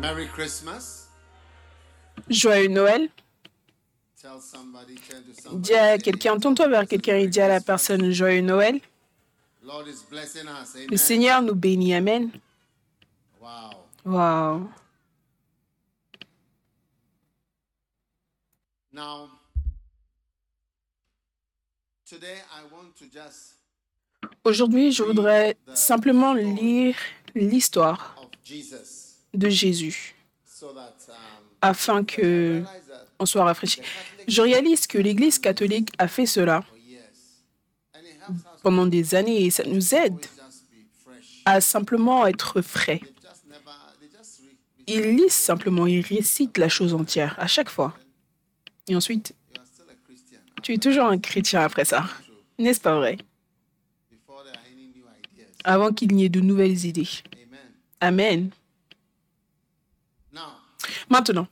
Merry Christmas. Joyeux Noël. Dis à quelqu'un, tourne-toi vers quelqu'un et dis à la personne Joyeux Noël. Le. Seigneur nous bénit. Amen. Wow. Aujourd'hui, je voudrais simplement lire l'histoire de Jésus afin que on soit rafraîchi. Je réalise que l'Église catholique a fait cela pendant des années et ça nous aide à simplement être frais. Ils lisent simplement, ils récitent la chose entière à chaque fois. Et ensuite, tu es toujours un chrétien après ça. N'est-ce pas vrai? Avant qu'il n'y ait de nouvelles idées. Amen. Maintenant.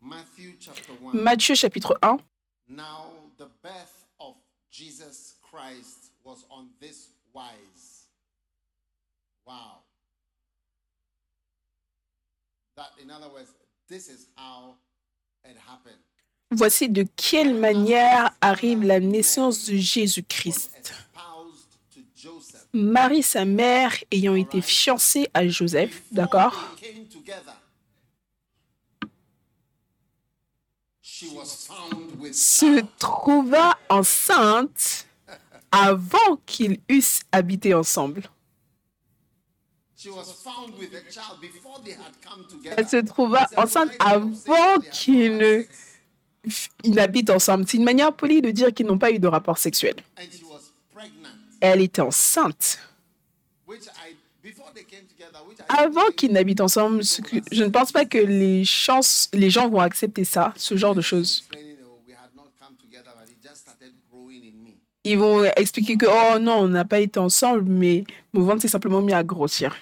Matthieu chapitre 1. Now, the birth of Jesus Christ was on this wise. Wow. That, in other words, this is how it happened. Voici de quelle manière arrive la naissance de Jésus-Christ. Marie, sa mère, ayant été fiancée à Joseph, d'accord? Together, she was found with Se trouva enceinte avant qu'ils eussent habité ensemble. She was found with a child before they had come together. Elle se trouva enceinte avant qu'ils ne ils n'habitent ensemble. C'est une manière polie de dire qu'ils n'ont pas eu de rapport sexuel. And she was pregnant. Elle était enceinte Avant qu'ils n'habitent ensemble. ce que- je ne pense pas que les, chances, les gens vont accepter ça, ce genre de choses. oh. Ils vont expliquer que, oh non, on n'a pas été ensemble, mais mon ventre s'est simplement mis à grossir.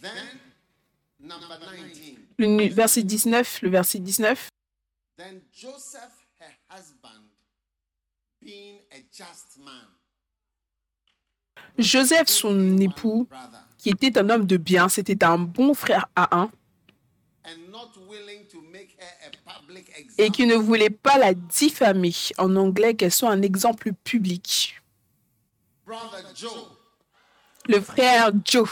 Then number 19. Le verset 19, le verset 19. Then Joseph, her husband, being a just man, Joseph, son époux, qui était un homme de bien, c'était un bon frère à un, et qui ne voulait pas la diffamer, en anglais, qu'elle soit un exemple public. brother Joe Le frère Joe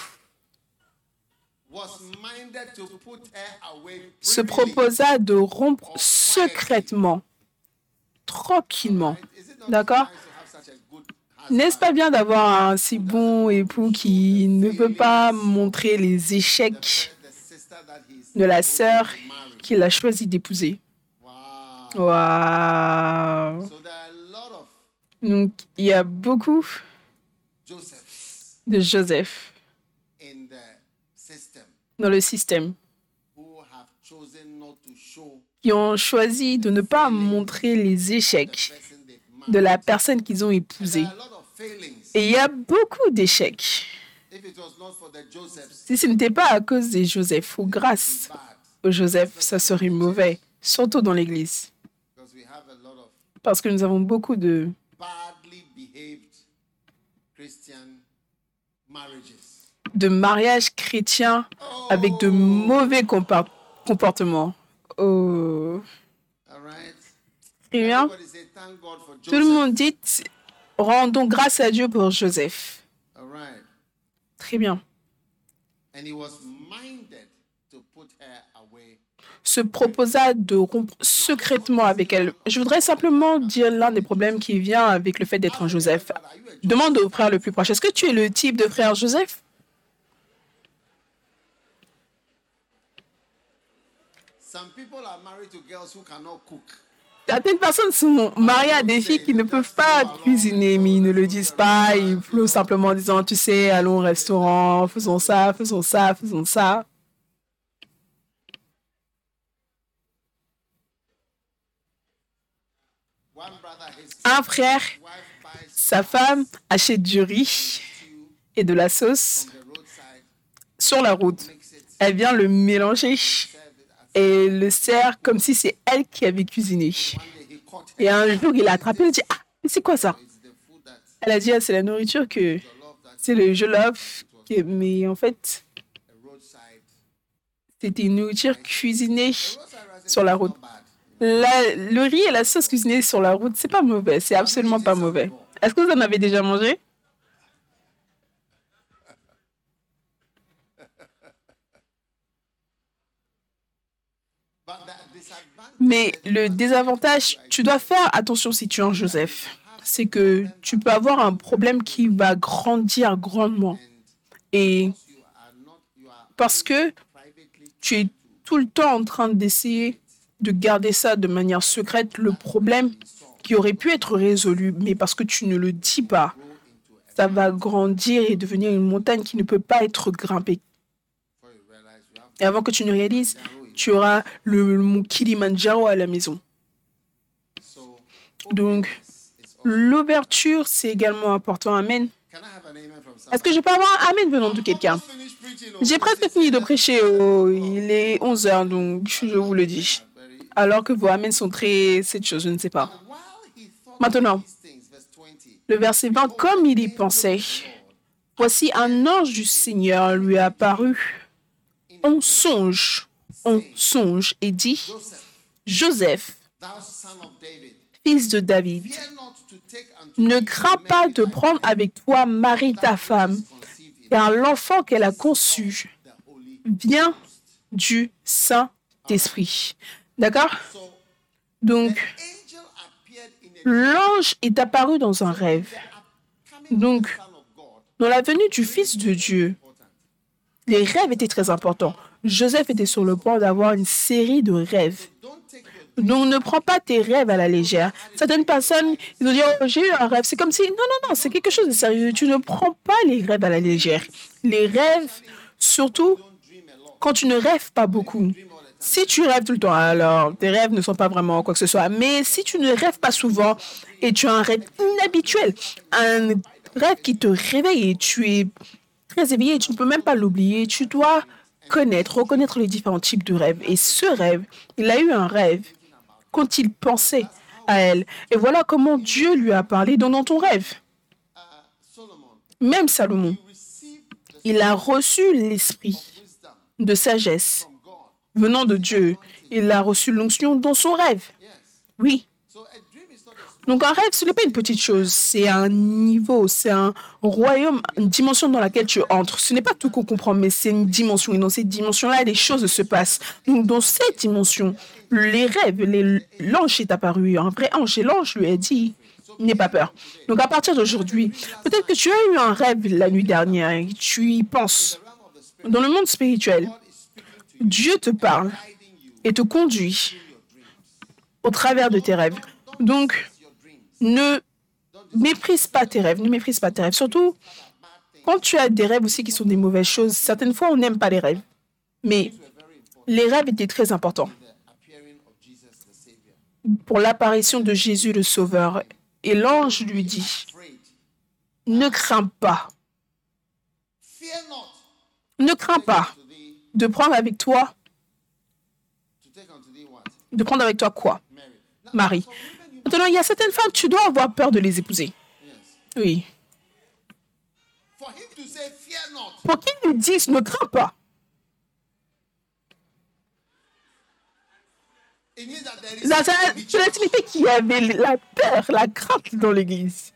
se proposa de rompre secrètement, tranquillement. D'accord? N'est-ce pas bien d'avoir un si bon époux qui ne peut pas montrer les échecs de la sœur qu'il a choisi d'épouser? Waouh Donc, il y a beaucoup de Joseph dans le système qui ont choisi de ne pas montrer les échecs. De la personne qu'ils ont épousée. Et il y a beaucoup d'échecs. Si ce n'était pas à cause des Joseph ou grâce aux Joseph, ça serait mauvais, surtout dans l'Église. Parce que nous avons beaucoup de, de mariages chrétiens avec de mauvais comportements. Oh. For Tout le monde dit rendons grâce à Dieu pour Joseph. Très bien. And he was minded to put her away. Se proposa de rompre secrètement avec elle. Je voudrais simplement dire l'un des problèmes qui vient avec le fait d'être un Joseph? Demande au frère le plus proche. Est-ce que tu es le type de frère Joseph? Some people are married to girls who cannot cook. Certaines personnes sont mariées à des filles qui ne peuvent pas cuisiner, mais ils ne le disent pas. Ils flottent simplement en disant, tu sais, allons au restaurant, faisons ça, faisons ça, faisons ça. Un frère, sa femme achète du riz et de la sauce sur la route. Elle vient le mélanger et le sert comme si c'est elle qui avait cuisiné. Et un jour, il a attrapé, il dit, ah, c'est quoi ça? Elle a dit, ah, c'est la nourriture que c'est le jollof, qui- mais en fait, c'était une nourriture cuisinée sur la route. La- le riz et la sauce cuisinée sur la route, c'est pas mauvais, c'est absolument pas mauvais. Est-ce que vous en avez déjà mangé? Mais le désavantage, tu dois faire attention si tu es un Joseph, c'est que tu peux avoir un problème qui va grandir grandement. Et parce que tu es tout le temps en train d'essayer de garder ça de manière secrète, le problème qui aurait pu être résolu, mais parce que tu ne le dis pas, ça va grandir et devenir une montagne qui ne peut pas être grimpée. Et avant que tu ne réalises, tu auras le mont Kilimanjaro à la maison. so Donc, l'ouverture, c'est également important. Amen. Est-ce que je peux avoir un Amen venant de quelqu'un? J'ai presque fini de prêcher. oh, il est 11 heures, donc je vous le dis. Alors que vos Amen sont très... cette chose, je ne sais pas. Maintenant, these things, verse 20, le verset 20, comme il y pensait, voici un ange du Seigneur lui apparut en songe, en songe, et dit, Joseph, fils de David, ne crains pas de prendre avec toi Marie ta femme, car l'enfant qu'elle a conçu vient du Saint-Esprit. D'accord? Donc, l'ange est apparu dans un rêve. Donc, dans la venue du Fils de Dieu, les rêves étaient très importants. Joseph était sur le point d'avoir une série de rêves. Donc, ne prends pas tes rêves à la légère. Certaines personnes, ils ont dit, oh, j'ai eu un rêve. C'est comme si, non, non, non, c'est quelque chose de sérieux. Tu ne prends pas les rêves à la légère. Les rêves, surtout quand tu ne rêves pas beaucoup. Si tu rêves tout le temps, alors tes rêves ne sont pas vraiment quoi que ce soit. Mais si tu ne rêves pas souvent et tu as un rêve inhabituel, un rêve qui te réveille et tu es très éveillé tu ne peux même pas l'oublier, tu dois connaître, reconnaître les différents types de rêves. Et ce rêve, il a eu un rêve quand il pensait à elle. Et voilà comment Dieu lui a parlé dans ton rêve. Même Salomon, il a reçu l'esprit de sagesse venant de Dieu. Il a reçu l'onction dans son rêve. Oui. Donc un rêve, ce n'est pas une petite chose, c'est un niveau, c'est un royaume, une dimension dans laquelle tu entres. Ce n'est pas tout qu'on comprend, mais c'est une dimension. Et dans cette dimension-là, les choses se passent. Donc dans cette dimension, les rêves, l'ange est apparu, un vrai ange, et l'ange lui a dit, n'aie pas peur. Donc à partir d'aujourd'hui, peut-être que tu as eu un rêve la nuit dernière et tu y penses. Dans le monde spirituel, Dieu te parle et te conduit au travers de tes rêves. Donc. Ne méprise pas tes rêves, ne méprise pas tes rêves. Surtout quand tu as des rêves aussi qui sont des mauvaises choses. Certaines fois, on n'aime pas les rêves. Mais les rêves étaient très importants pour l'apparition de Jésus le Sauveur. Et l'ange lui dit, ne crains pas, ne crains pas de prendre avec toi, de prendre avec toi quoi? Marie. Maintenant, il y a certaines femmes, tu dois avoir peur de les épouser. Oui. Pour qu'ils nous disent, ne crains pas. cela signifie qu'il y avait la peur, la crainte dans l'église.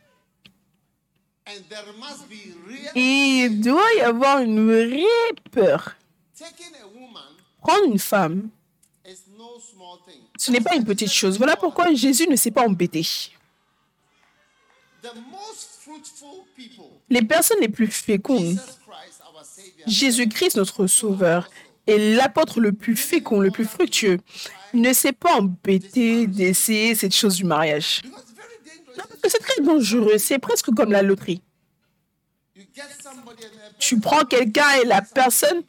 Il doit y avoir une vraie peur. Prendre une femme, ce n'est pas une petite chose. Voilà pourquoi Jésus ne s'est pas embêté. Les personnes les plus fécondes, Jésus-Christ notre Sauveur, est l'apôtre le plus fécond, le plus fructueux, ne s'est pas embêté d'essayer cette chose du mariage. Parce que C'est très dangereux, c'est presque comme la loterie. Tu prends quelqu'un et la personne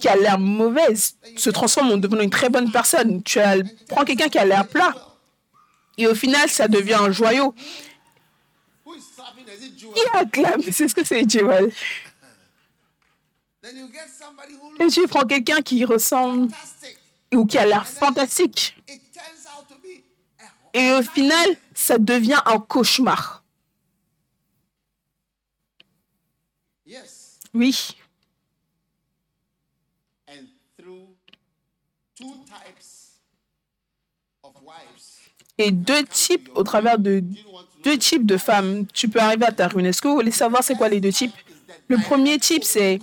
qui a l'air mauvaise se transforme en devenant une très bonne personne. Tu as- prends quelqu'un qui a l'air plat et au final, ça devient un joyau. Qui acclame? C'est ce que c'est, who Et tu prends quelqu'un qui ressemble ou qui a l'air fantastique. Et au final, ça devient un cauchemar. Yes. Oui. And through two types of wives, Et deux types, au travers de deux types de femmes, tu peux arriver à ta ruine. Est-ce que vous voulez savoir c'est quoi les deux types? Le premier type, c'est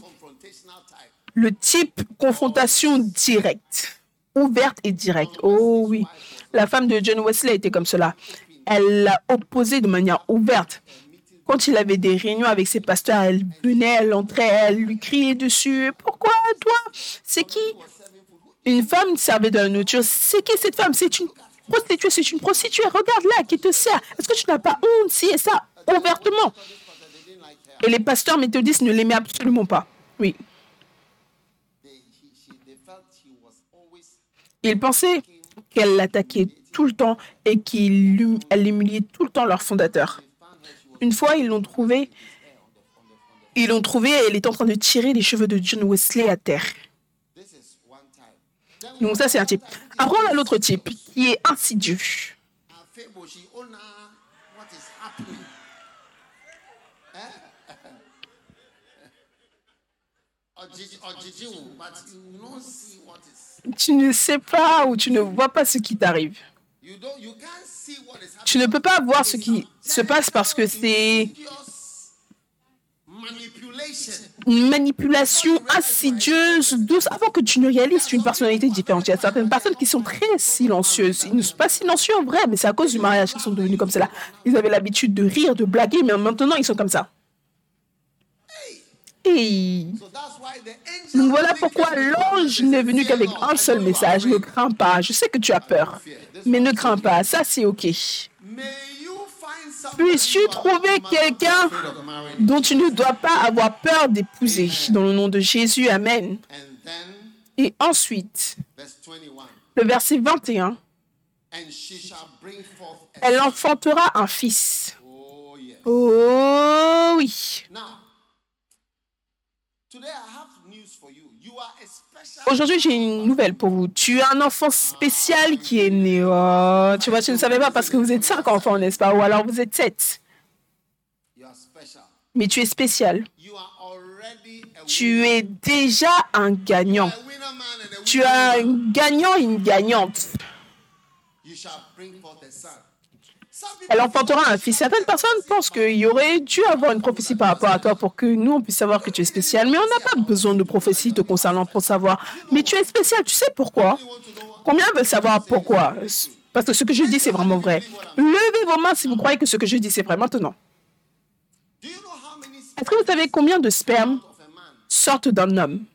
le type confrontation directe, ouverte et directe. Oh oui, la femme de John Wesley était comme cela. Elle l'a opposé de manière ouverte. Quand il avait des réunions avec ses pasteurs, elle venait, elle entrait, elle lui criait dessus. Pourquoi toi? C'est qui? Une femme servait de la nourriture. C'est qui cette femme? C'est une prostituée, c'est une prostituée. Regarde-la qui te sert. Est-ce que tu n'as pas honte Si et ça, ouvertement? Et les pasteurs méthodistes ne l'aimaient absolument pas. Oui. Ils pensaient qu'elle l'attaquait tout le temps et qu'elle humiliait tout le temps leur fondateur. Une fois, ils l'ont trouvée. Ils l'ont trouvée et elle est en train de tirer les cheveux de John Wesley à terre. Donc ça, c'est un type. Après, on a l'autre type qui est insidieux. Tu ne sais pas ou tu ne vois pas ce qui t'arrive. Tu ne peux pas voir ce qui se passe parce que c'est une manipulation insidieuse, douce, avant que tu ne réalises une personnalité différente. Il y a certaines personnes qui sont très silencieuses. Ils ne sont pas silencieux en vrai, mais c'est à cause du mariage qu'ils sont devenus comme cela. Ils avaient l'habitude de rire, de blaguer, mais maintenant ils sont comme ça. Donc voilà pourquoi l'ange n'est venu qu'avec un seul message. Ne crains pas. Je sais que tu as peur, mais ne crains pas. Ça, c'est OK. Puisses-tu trouver quelqu'un dont tu ne dois pas avoir peur d'épouser? Dans le nom de Jésus, Amen. Et ensuite, verse 21. le verset 21. And she shall bring forth a Elle enfantera un fils. Oh oui. Aujourd'hui, j'ai une nouvelle pour vous. Tu as un enfant spécial qui est né. Oh, tu vois, tu ne savais pas parce que vous êtes cinq enfants, n'est-ce pas? Ou alors vous êtes sept. You are special. Mais tu es spécial. You are already a Tu es déjà un gagnant. Tu as un gagnant et une gagnante. Elle enfantera un fils. Certaines personnes pensent qu'il y aurait dû avoir une prophétie par rapport à toi pour que nous, on puisse savoir que tu es spécial. Mais on n'a pas besoin de prophétie te concernant pour savoir. Mais tu es spécial. Tu sais pourquoi? Combien veulent savoir pourquoi? Parce que ce que je dis, c'est vraiment vrai. Levez vos mains si vous croyez que ce que je dis, c'est vrai maintenant. Est-ce que vous savez combien de spermes sortent d'un homme?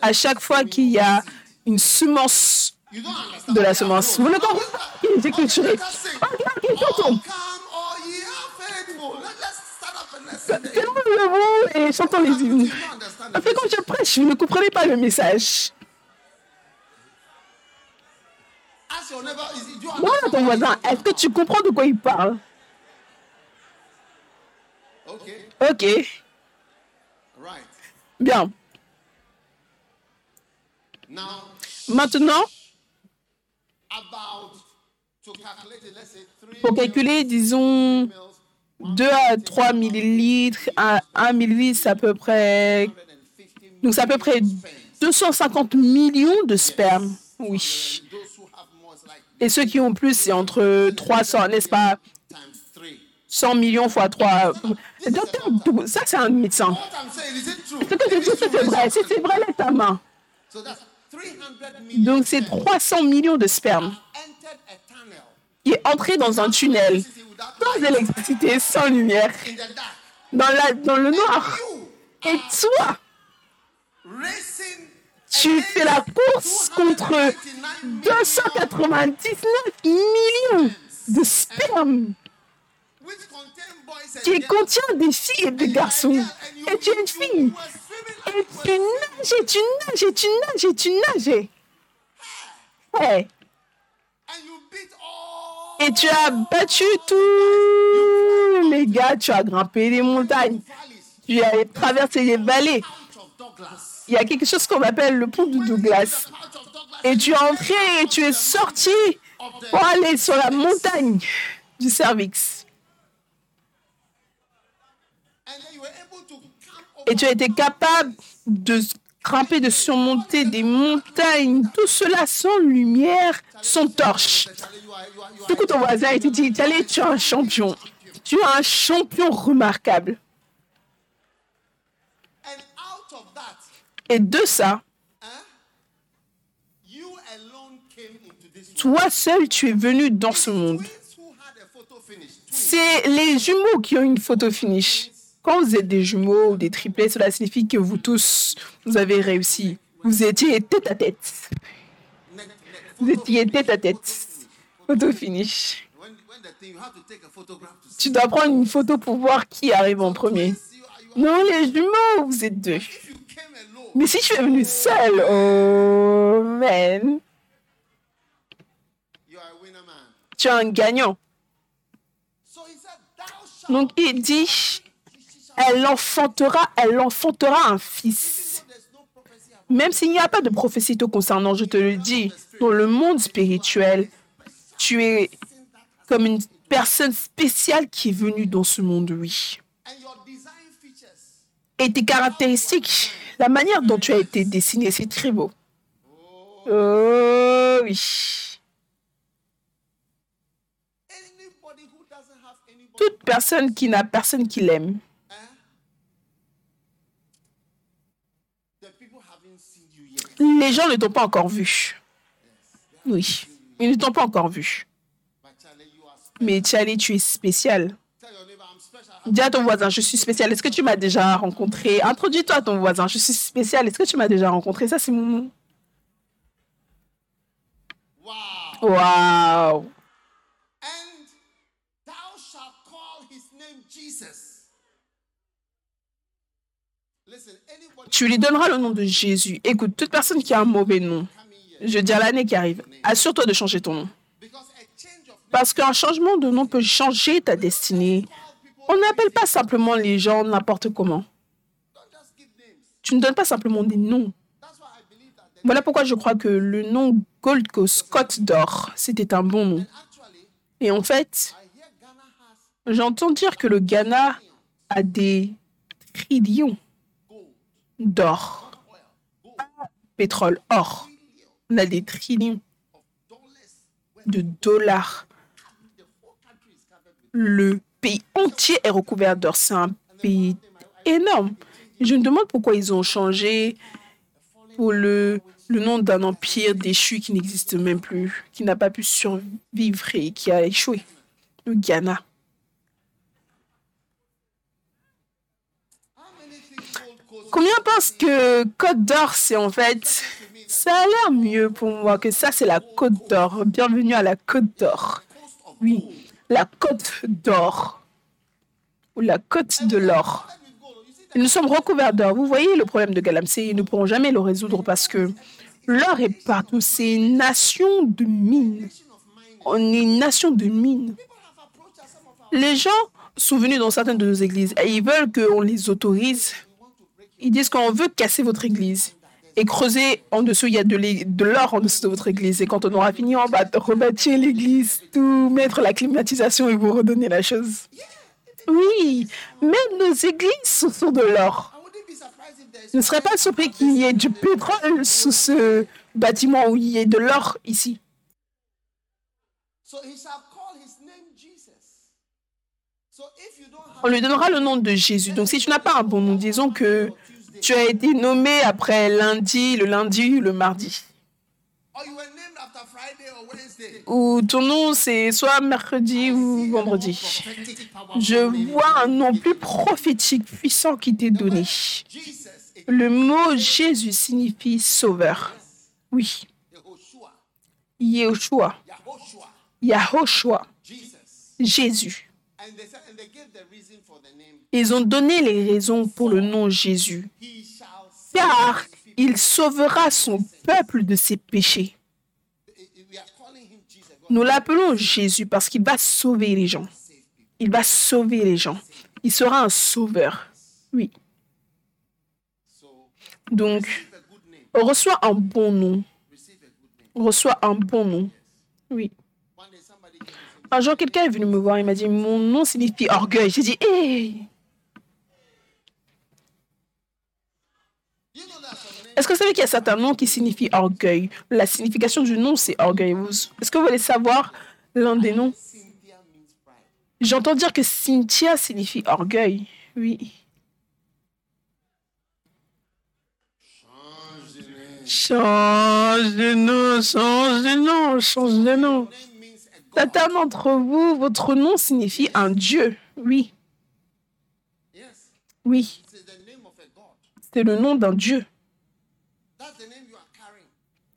À chaque fois qu'il y a une semence. De la semence Vous ne comprenez pas J'ai clôturé. Let's sing. Ok, ok, Oh, chantons. come, all ye are faithful. Let, let's stand up and let's sing. it. Levez-vous et chantons les hymnes. Que quand je prêche, vous ne comprenez pas le message. Understand? ton voisin, est-ce que tu comprends de quoi il parle? Ok, bien. Maintenant, pour calculer, disons, mils, 2 à 3 millilitres, à 1 millilitre, c'est à peu près... 150 Donc, c'est à peu près 250 millions de sperme. Oui. Et ceux qui ont plus, c'est entre 300, n'est-ce pas? times three. 100 millions fois 3. Docteur, ça, c'est un médecin. C'est vrai. C'est vrai, lève ta main. So that's 300 million Donc, c'est 300 millions de sperme qui est entré dans un tunnel, sans électricité, sans lumière, dans, la, dans le noir. Et toi, tu fais la course contre 299 millions de sperme which contain boys and qui contient des filles et des garçons. Et tu es une fille. Tu nages, tu nages, tu nages, tu nages. Ouais. Et tu as battu tous les gars, tu as grimpé les montagnes, tu as traversé les vallées. Il y a quelque chose qu'on appelle le pont de Douglas. Et tu es entré et tu es sorti pour aller sur la montagne du cervix. Et tu as été capable de grimper, de surmonter des montagnes. Tout cela sans lumière, sans torche. Du ton voisin et tu dis, allez, tu es un champion. Tu es un champion remarquable. Et de ça, toi seul, tu es venu dans ce monde. C'est les jumeaux qui ont une photo finish. Quand vous êtes des jumeaux ou des triplets, cela signifie que vous tous, vous avez réussi. Vous étiez tête à tête. Vous étiez tête à tête. photo finish. Tu dois prendre une photo pour voir qui arrive en premier. Non, les jumeaux, vous êtes deux. Mais si tu es venu seul, oh man, tu es un gagnant. Donc il dit, elle enfantera, elle enfantera un fils. Même s'il n'y a pas de prophétie te concernant, je te le dis, dans le monde spirituel, tu es comme une personne spéciale qui est venue dans ce monde, oui. Et tes caractéristiques, la manière dont tu as été dessiné, c'est très beau. Oh oui. Toute personne qui n'a personne qui l'aime, les gens ne t'ont pas encore vu. Oui, ils ne t'ont pas encore vu. Mais Charlie, tu es spécial. Dis à ton voisin, je suis spécial. Est-ce que tu m'as déjà rencontré? Introduis-toi à ton voisin, je suis spécial. Est-ce que tu m'as déjà rencontré? Ça, c'est mon nom. Wow. Waouh And Tu lui donneras le nom de Jésus. Écoute, toute personne qui a un mauvais nom, je dis à l'année qui arrive, assure-toi de changer ton nom. Parce qu'un changement de nom peut changer ta destinée. On n'appelle pas simplement les gens n'importe comment. Tu ne donnes pas simplement des noms. Voilà pourquoi je crois que le nom Gold Coast, Côte d'Or, c'était un bon nom. Et en fait, j'entends dire que le Ghana a des trillions d'or. Pétrole, or. On a des trillions de dollars. Le pays entier est recouvert d'or. C'est un pays énorme. Je me demande pourquoi ils ont changé pour le, le nom d'un empire déchu qui n'existe même plus, qui n'a pas pu survivre et qui a échoué. Le Ghana. how many think gold coast Combien pensent que Côte d'Or, c'est en fait... Ça a l'air mieux pour moi que ça, c'est la Côte d'Or. Bienvenue à la Côte d'Or. Oui, la Côte d'Or. Ou la Côte de l'Or. Nous sommes recouverts d'or. Vous voyez le problème de Galamsey, ils ne pourront jamais le résoudre parce que l'or est partout. C'est une nation de mines. On est une nation de mines. Les gens sont venus dans certaines de nos églises et ils veulent qu'on les autorise. Ils disent qu'on veut casser votre église et creuser en dessous. Il y a de l'or en dessous de votre église. Et quand on aura fini, on va rebâtir l'église, tout mettre la climatisation et vous redonner la chose. Oui, même nos églises sont de l'or. Je ne serais pas surpris qu'il y ait du pétrole sous ce bâtiment où il y ait de l'or ici. On lui donnera le nom de Jésus. Donc si tu n'as pas un bon nom, disons que tu as été nommé après lundi, le lundi, le mardi. Ou ton nom c'est soit mercredi ou vendredi. Je vois un nom plus prophétique, puissant qui t'est donné. Le mot Jésus signifie sauveur. Oui. Yeshua, Yahoshua. Jésus. Ils ont donné les raisons pour le nom Jésus. Car il sauvera son peuple de ses péchés. Nous l'appelons Jésus parce qu'il va sauver les gens. Il va sauver les gens. Il sera un sauveur. Oui. Donc, reçois un bon nom. Reçois un bon nom. Oui. Un jour, quelqu'un est venu me voir, il m'a dit Mon nom signifie orgueil. J'ai dit Hé hey! Est-ce que vous savez qu'il y a certains noms qui signifient orgueil? La signification du nom, c'est orgueil. Est-ce que vous voulez savoir l'un des noms? J'entends dire que Cynthia signifie orgueil. Oui. Change de nom, change de nom, change de nom. Certains d'entre vous, votre nom signifie un Dieu. Oui, oui. C'est le nom d'un Dieu.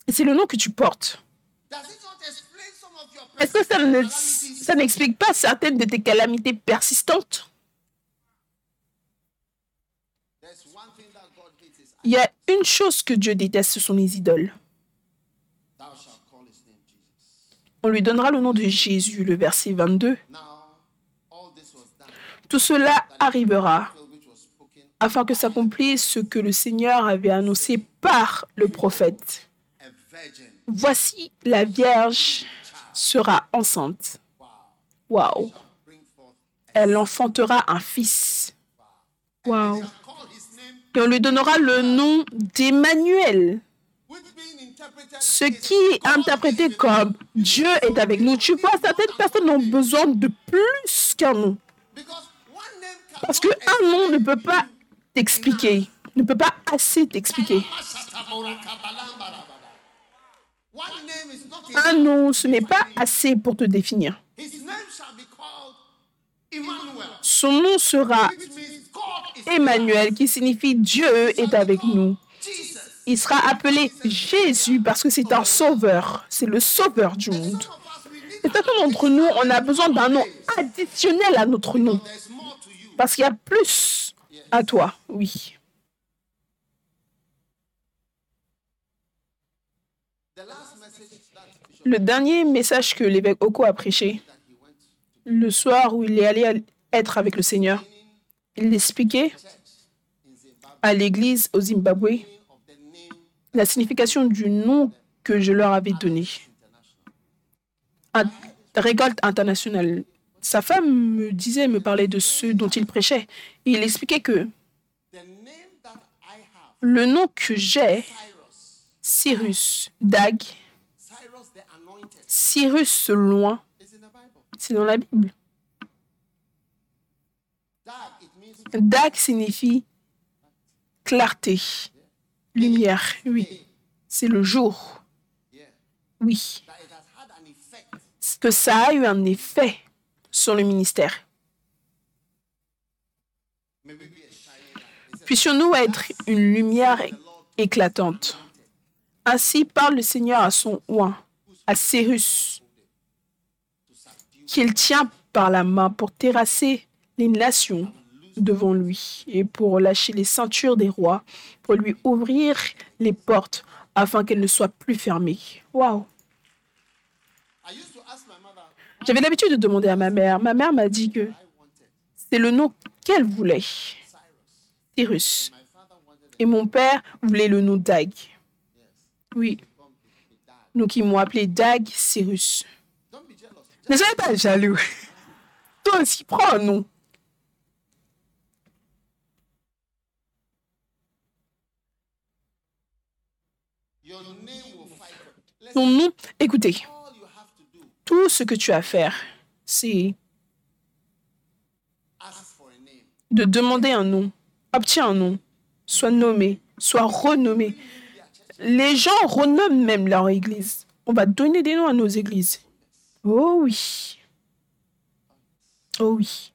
C'est le nom que tu portes. Est-ce que ça n'explique pas certaines de tes calamités persistantes? Il y a une chose que Dieu déteste, ce sont les idoles. On lui donnera le nom de Jésus, le verset 22. Now, all this was done. Tout cela arrivera afin que s'accomplisse ce que le Seigneur avait annoncé par le prophète. Voici, la Vierge sera enceinte. Waouh. Elle enfantera un fils. Waouh. Et on lui donnera le nom d'Emmanuel, ce qui est interprété comme Dieu est avec nous. Tu vois, certaines personnes ont besoin de plus qu'un nom. Parce qu'un nom ne peut pas t'expliquer, ne peut pas assez t'expliquer. Un nom, ce n'est pas assez pour te définir. Son nom sera Emmanuel, qui signifie Dieu est avec nous. Il sera appelé Jésus parce que c'est un sauveur. C'est le sauveur du monde. Et certains d'entre nous, on a besoin d'un nom additionnel à notre nom. Parce qu'il y a plus à toi, oui. Le dernier message que l'évêque Oko a prêché, le soir où il est allé être avec le Seigneur, il expliquait à l'église au Zimbabwe la signification du nom que je leur avais donné. récolte internationale. Sa femme me disait, me parlait de ce dont il prêchait. Il expliquait que le nom que j'ai, Cyrus, Dag, Cyrus loin, c'est dans la Bible. Dag signifie clarté, lumière, oui. C'est le jour, oui. Que ça a eu un effet sur le ministère. Puissions-nous être une lumière éclatante. Ainsi parle le Seigneur à son oint, à Cyrus, qu'il tient par la main pour terrasser les nations devant lui et pour lâcher les ceintures des rois, pour lui ouvrir les portes afin qu'elles ne soient plus fermées. Waouh! J'avais l'habitude de demander à ma mère. Ma mère m'a dit que c'est le nom qu'elle voulait, Cyrus. Et mon père voulait le nom Dag. Oui. Donc ils m'ont appelé Dag Cyrus. Ne soyez pas jaloux. Toi aussi, prends un nom. Ton nom, écoutez, tout ce que tu as à faire, c'est de demander un nom. Obtiens un nom. Sois nommé, sois renommé. Les gens renomment même leur église. On va donner des noms à nos églises. Oh oui. Oh oui.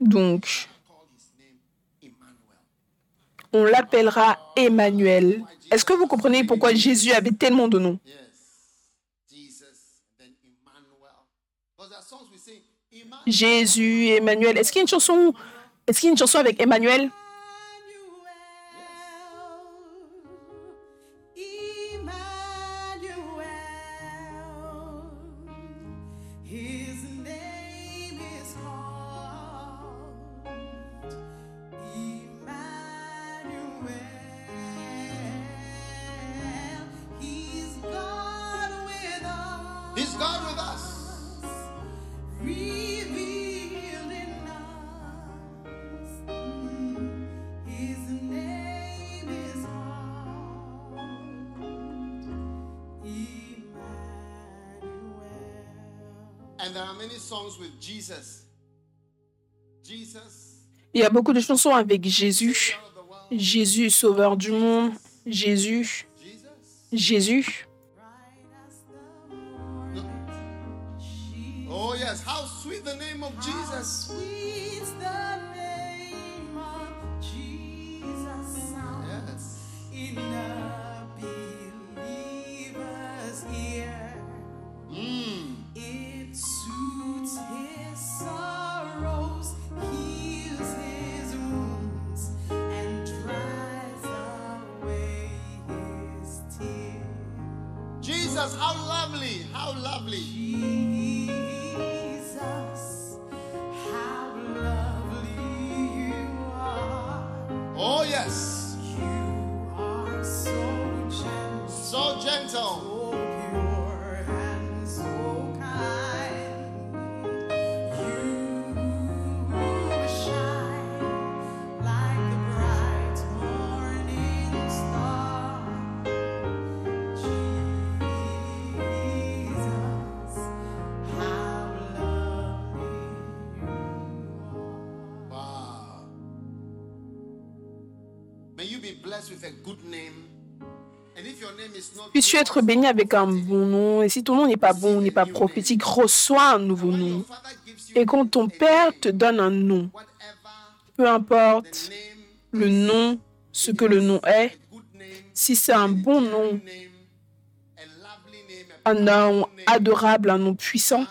Donc, call his name Emmanuel. On l'appellera Emmanuel. Est-ce que vous comprenez pourquoi Jésus avait tellement de noms? Jésus, Emmanuel. Est-ce qu'il y a une chanson Est-ce qu'il y a une chanson avec Emmanuel, Il y a beaucoup de chansons avec Jésus. Son of the world. Jésus, sauveur du monde. Jésus, Jesus. Jésus. Oh, yes. How sweet the name of Jesus. sweet's the name of Yes. Jesus, how lovely. How lovely. Puisses-tu être béni avec un bon nom. Et si ton nom n'est pas bon, n'est pas prophétique, reçois un nouveau nom. Et quand ton Père te donne un nom, peu importe le nom, ce que le nom est, si c'est un bon nom, un nom adorable, un nom puissant,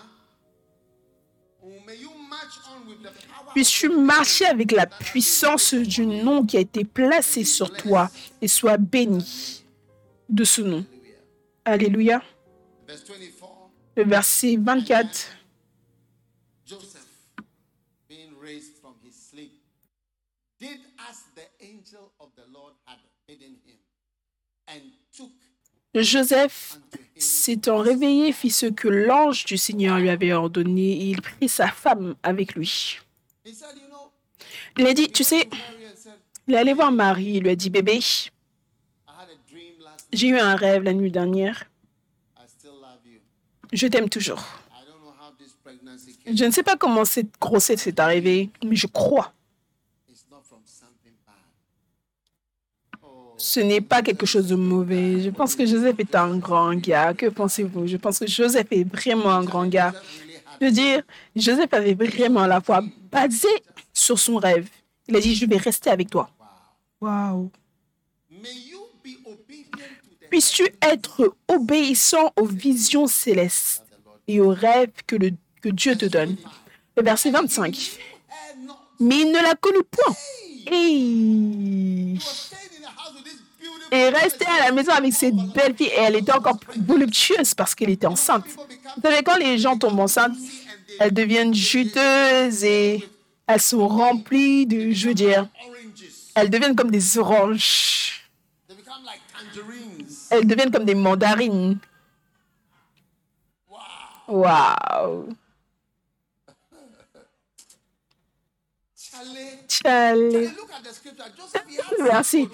puisses-tu marcher avec la puissance du nom qui a été placé sur toi et sois béni de ce nom. Alléluia. Verse 24. Le verset 24. Joseph, s'étant réveillé, fit ce que l'ange du Seigneur lui avait ordonné et il prit sa femme avec lui. Il a dit, tu sais, il est allé voir Marie, il lui a dit, bébé, j'ai eu un rêve la nuit dernière, je t'aime toujours. Je ne sais pas comment cette grossesse est arrivée, mais je crois. Oh, Ce n'est pas quelque chose de mauvais. Je pense que Joseph est un grand gars. Que pensez-vous? Je pense que Joseph est vraiment un grand gars. Je veux dire, Joseph avait vraiment la foi basée sur son rêve. Il a dit, je vais rester avec toi. Waouh. May you be obedient to the Puisses-tu être obéissant aux visions célestes et aux rêves que, le- que Dieu te donne. Le verset 25. Eh, not Mais il ne la connut point. Et et restait à la maison avec cette belle fille. Et elle était encore plus voluptueuse parce qu'elle était enceinte. Vous savez, quand les gens tombent enceintes, elles deviennent juteuses et elles sont remplies de, je veux dire, elles deviennent comme des oranges. Elles deviennent comme des mandarines. Wow. Waouh. Merci.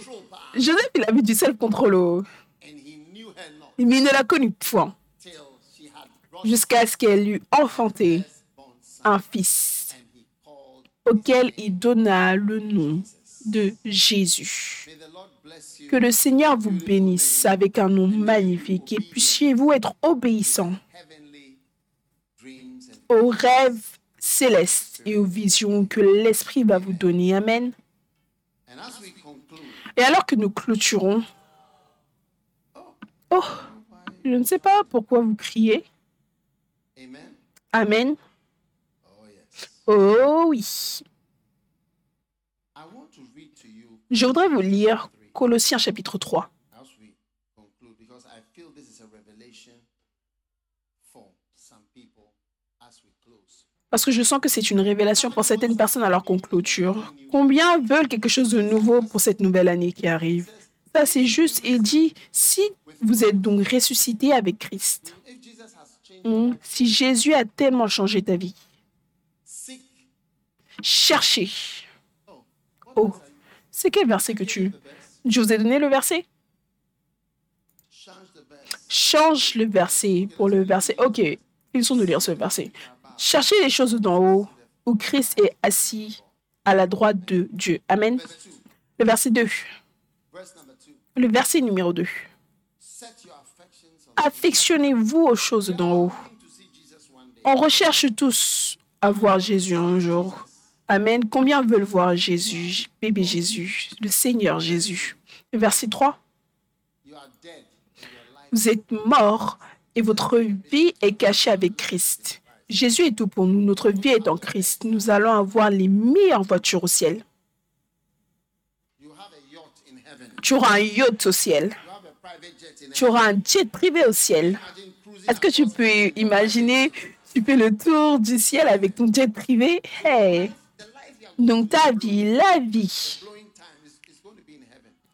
Joseph, il avait du self-control. Mais il ne la connut point. Jusqu'à ce qu'elle eût enfanté un fils. Auquel il donna le nom de Jésus. Que le Seigneur vous bénisse avec un nom magnifique. Et puissiez-vous être obéissants and aux rêves célestes et aux visions que l'Esprit va vous donner. Amen. Et alors que nous clôturons, oh, je ne sais pas pourquoi vous criez. Amen. Oh oui. Je voudrais vous lire Colossiens chapitre 3. Parce que je sens que c'est une révélation pour certaines personnes alors qu'on clôture. Combien veulent quelque chose de nouveau pour cette nouvelle année qui arrive? Ça, c'est juste. Il dit, si vous êtes donc ressuscité avec Christ, hmm, si Jésus a tellement changé ta vie, cherchez. Oh, c'est quel verset que tu... Je vous ai donné le verset? Change le verset pour le verset. Ok, Finissons de lire ce verset. Cherchez les choses d'en haut, où Christ est assis à la droite de Dieu. Amen. Verse 2. Le verset 2. Verse number 2. Le verset numéro 2. Set your affections on Affectionnez-vous aux choses d'en haut. On recherche tous à voir Jésus un jour. Amen. Combien veulent voir Jésus, bébé Jésus, le Seigneur Jésus? Verset 3. You are dead. and Your life Vous êtes morts et votre vie est cachée avec Christ. Jésus est tout pour nous. Notre vie est en Christ. Nous allons avoir les meilleures voitures au ciel. Tu auras un yacht au ciel. Tu auras un jet privé au ciel. Est-ce que tu peux imaginer, tu fais le tour du ciel avec ton jet privé? Hey! Donc ta vie, la vie,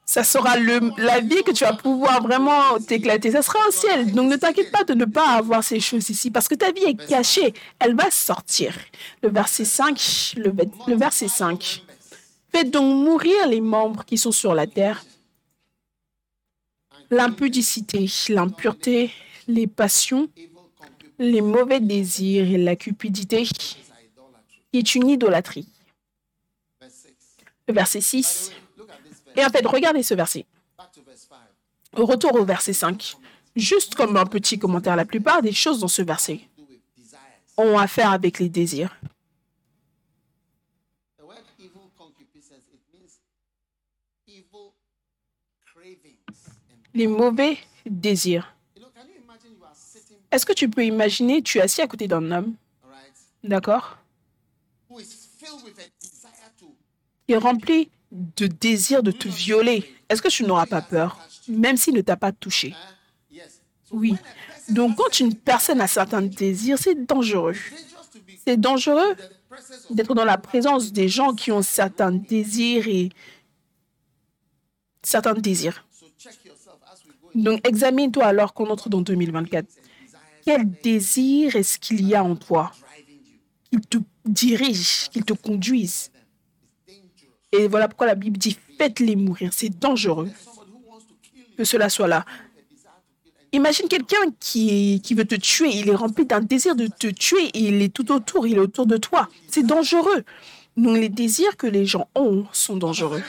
ça sera la vie que tu vas pouvoir vraiment t'éclater. Ça sera au ciel. Donc ne t'inquiète pas de ne pas avoir ces choses ici parce que ta vie est cachée. Elle va sortir. Le verset 5, le, ve- le verset 5. Faites donc mourir les membres qui sont sur la terre. L'impudicité, l'impureté, les passions, les mauvais désirs et la cupidité est une idolâtrie. Verse 6. Le verset 6. Et en fait, regardez ce verset. Back to verse 5. Au retour au verset 5. Juste comme un petit commentaire, la plupart des choses dans ce verset ont affaire avec les désirs. Les mauvais désirs. Est-ce que tu peux imaginer, tu es assis à côté d'un homme, d'accord, qui est rempli de désir de te violer Est-ce que tu n'auras pas peur, même s'il ne t'a pas touché? Oui. Donc quand une personne a certains désirs, c'est dangereux. C'est dangereux d'être dans la présence des gens qui ont certains désirs et certains désirs. Donc examine-toi alors qu'on entre dans 2024. desires Quel désir est-ce qu'il y a en toi qu'il te dirige, qu'il te conduise? Et voilà pourquoi la Bible dit faites-les mourir. C'est dangereux que cela soit là. Imagine quelqu'un qui, veut te tuer. Il est rempli d'un désir de te tuer il est tout autour, il est autour de toi. C'est dangereux. Donc les désirs que les gens ont sont dangereux.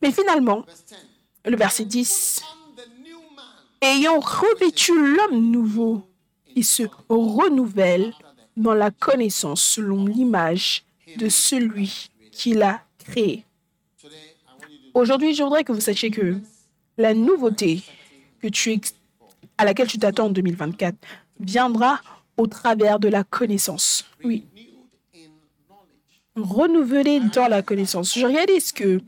Mais finalement, verse 10. le verset 10, On the new man ayant revêtu l'homme nouveau, il se renouvelle dans la connaissance selon l'image de celui qui l'a créé. Aujourd'hui, je voudrais que vous sachiez que la nouveauté que tu à laquelle tu t'attends en 2024 viendra au travers de la connaissance. Oui, renouveler dans la connaissance. Je réalise que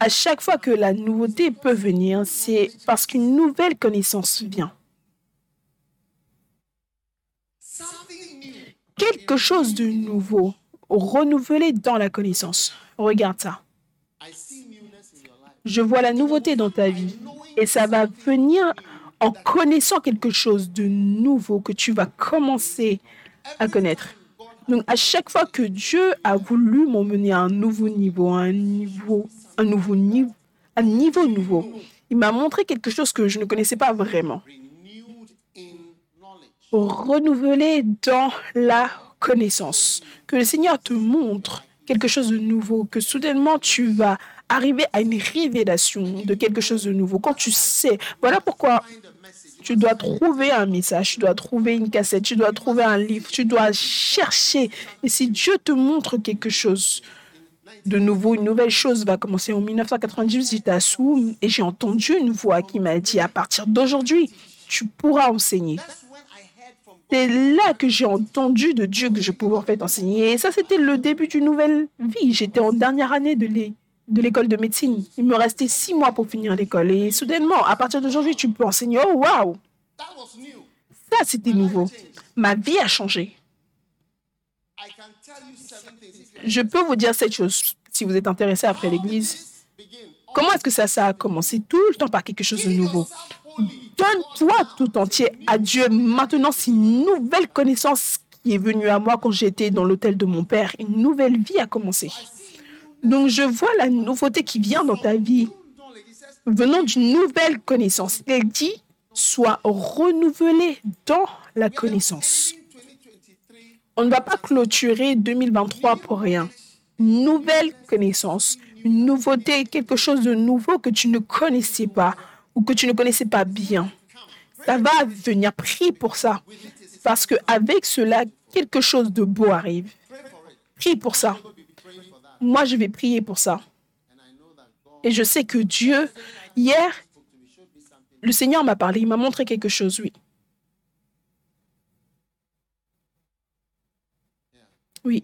à chaque fois que la nouveauté peut venir, c'est parce qu'une nouvelle connaissance vient. Quelque chose de nouveau, renouvelé dans la connaissance. Regarde ça. Je vois la nouveauté dans ta vie. Et ça va venir en connaissant quelque chose de nouveau que tu vas commencer à connaître. Donc, à chaque fois que Dieu a voulu m'emmener à un nouveau niveau, à un niveau, un nouveau niveau, un niveau il m'a montré quelque chose que je ne connaissais pas vraiment. Renouvelé dans la connaissance. Que le Seigneur te montre quelque chose de nouveau, que soudainement tu vas arriver à une révélation de quelque chose de nouveau. Quand tu sais, voilà pourquoi tu dois trouver un message, tu dois trouver une cassette, tu dois trouver un livre, tu dois chercher. Et si Dieu te montre quelque chose de nouveau, une nouvelle chose va commencer en 1998, j'étais à Soum et j'ai entendu une voix qui m'a dit à partir d'aujourd'hui, tu pourras enseigner. C'est là que j'ai entendu de Dieu que je pouvais en fait enseigner. Et ça, c'était le début d'une nouvelle vie. J'étais en dernière année de l'é- de l'école de médecine. Il me restait six mois pour finir l'école. Et soudainement, à partir d'aujourd'hui, tu peux enseigner. Oh, waouh! That was new. Ça, c'était nouveau. Ma vie a changé. Je peux vous dire cette chose si vous êtes intéressé après l'église. Comment est-ce que ça, ça a commencé? Tout le temps par quelque chose de nouveau? Donne-toi tout entier à Dieu. Maintenant, c'est une nouvelle connaissance qui est venue à moi quand j'étais dans l'hôtel de mon père. Une nouvelle vie a commencé. Donc, je vois la nouveauté qui vient dans ta vie venant d'une nouvelle connaissance. Il dit, sois renouvelé dans la connaissance. On ne va pas clôturer 2023 pour rien. Nouvelle connaissance, une nouveauté, quelque chose de nouveau que tu ne connaissais pas ou que tu ne connaissais pas bien. Ça va venir. Prie pour ça. Parce qu'avec cela, quelque chose de beau arrive. Prie pour ça. Moi, je vais prier pour ça. Et je sais que Dieu, hier, le Seigneur m'a parlé, il m'a montré quelque chose, oui. Oui.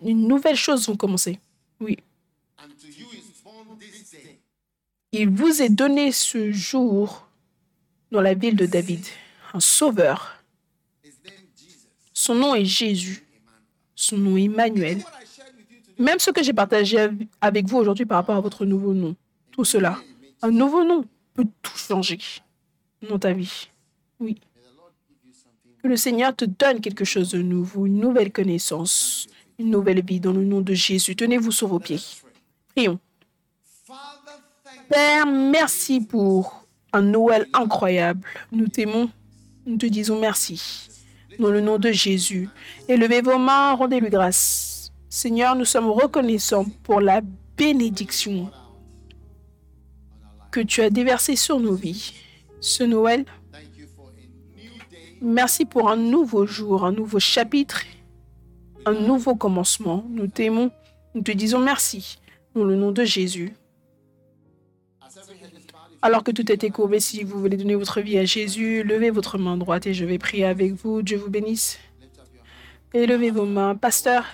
Une nouvelle chose va commencer. Oui. Il vous est donné ce jour dans la ville de David un sauveur. Son nom est Jésus. Son nom est Emmanuel. Même ce que j'ai partagé av- avec vous aujourd'hui par rapport à votre nouveau nom, tout cela, un nouveau nom peut tout changer dans ta vie. Oui. Que le Seigneur te donne quelque chose de nouveau, une nouvelle connaissance, une nouvelle vie dans le nom de Jésus. Tenez-vous sur vos pieds. Prions. Père, merci pour un Noël incroyable. Nous t'aimons. Nous te disons merci. Dans le nom de Jésus. Élevez vos mains, rendez-lui grâce. Seigneur, nous sommes reconnaissants pour la bénédiction que tu as déversée sur nos vies. Ce Noël, merci pour un nouveau jour, un nouveau chapitre, un nouveau commencement. Nous t'aimons. Nous te disons merci. Dans le nom de Jésus. Alors que tout est courbé, si vous voulez donner votre vie à Jésus, levez votre main droite et je vais prier avec vous. Dieu vous bénisse. Et levez vos mains. Pasteur,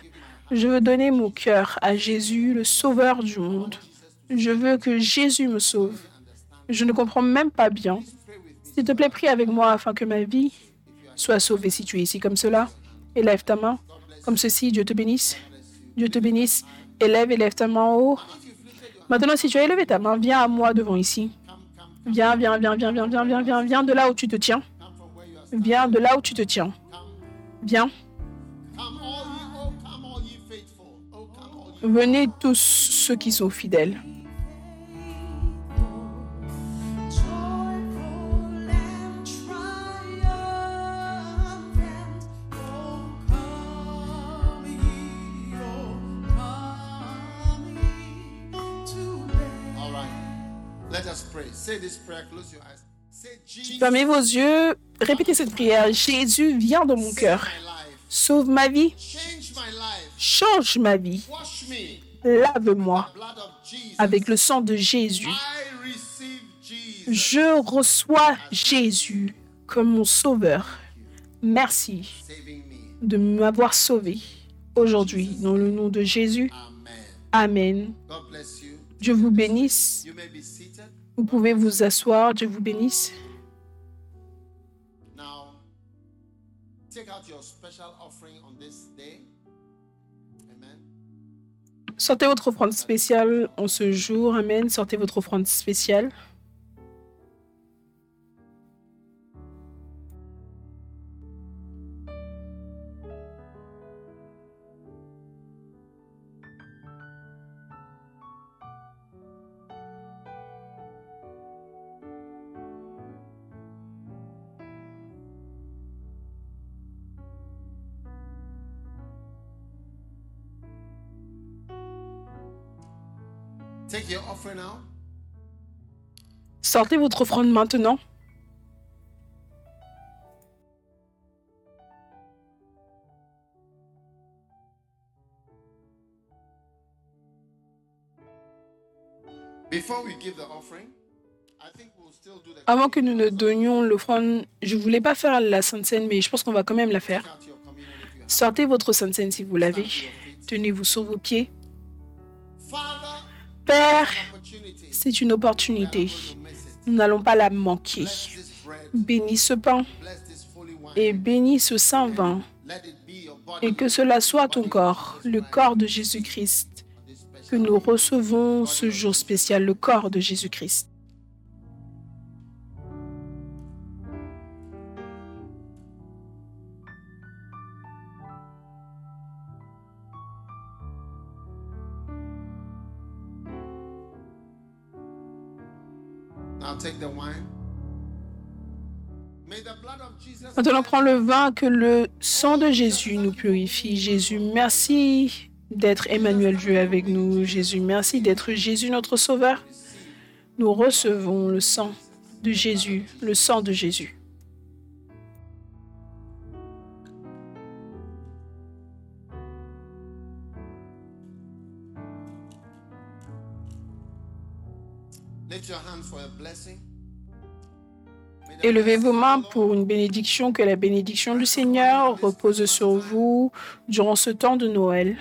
je veux donner mon cœur à Jésus, le Sauveur du monde. Je veux que Jésus me sauve. Je ne comprends même pas bien. S'il te plaît, prie avec moi afin que ma vie soit sauvée si tu es ici comme cela. Élève ta main comme ceci. Dieu te bénisse. Dieu te bénisse. Élève, élève ta main en haut. Maintenant, si tu as élevé ta main, viens à moi devant ici. Viens, viens, viens, viens, viens, viens, viens, viens, viens de là où tu te tiens. Viens de là où tu te tiens. Viens. Venez tous ceux qui sont fidèles. Fermez vos yeux. Répétez cette prière. Jésus, viens dans mon cœur. Sauve ma vie. Change my life. Change ma vie. Lave-moi Blood of Jesus. avec le sang de Jésus. I receive Jesus. Je reçois Jésus comme mon sauveur. Merci Saving me. de m'avoir sauvé aujourd'hui. Dans le nom de Jésus. Amen. Dieu vous bénisse. Vous pouvez vous asseoir, Dieu vous bénisse. Sortez votre offrande spéciale en ce jour, Amen. Sortez votre offrande spéciale. Take your offering now. Sortez votre offrande maintenant. Avant que nous ne donnions l'offrande, je voulais pas faire la Sainte Seine, mais je pense qu'on va quand même la faire. Sortez votre Sainte Seine si vous l'avez. Tenez-vous sur vos pieds. Père, c'est une opportunité. Nous n'allons pas la manquer. Bénis ce pain et bénis ce saint vin. Et que cela soit ton corps, le corps de Jésus-Christ, que nous recevons ce jour spécial, le corps de Jésus-Christ. Maintenant, prends le vin, que le sang de Jésus nous purifie. Jésus, merci d'être Emmanuel Dieu avec nous. Jésus, merci d'être Jésus notre Sauveur. Nous recevons le sang de Jésus, le sang de Jésus. Élevez vos mains pour une bénédiction, que la bénédiction du Seigneur repose sur vous durant ce temps de Noël.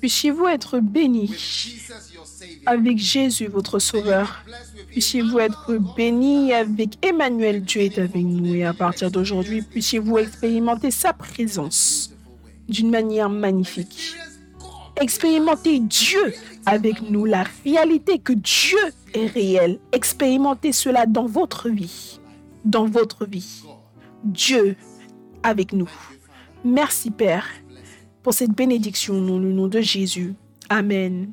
Puissiez-vous être bénis avec Jésus, votre Sauveur. Puissiez-vous être bénis avec Emmanuel, Dieu est avec nous. Et à partir d'aujourd'hui, puissiez-vous expérimenter sa présence d'une manière magnifique. Expérimentez Dieu avec nous, la réalité que Dieu réel. Expérimentez cela dans votre vie. Dans votre vie. Dieu avec nous. Merci Père pour cette bénédiction au nom- au nom de Jésus. Amen.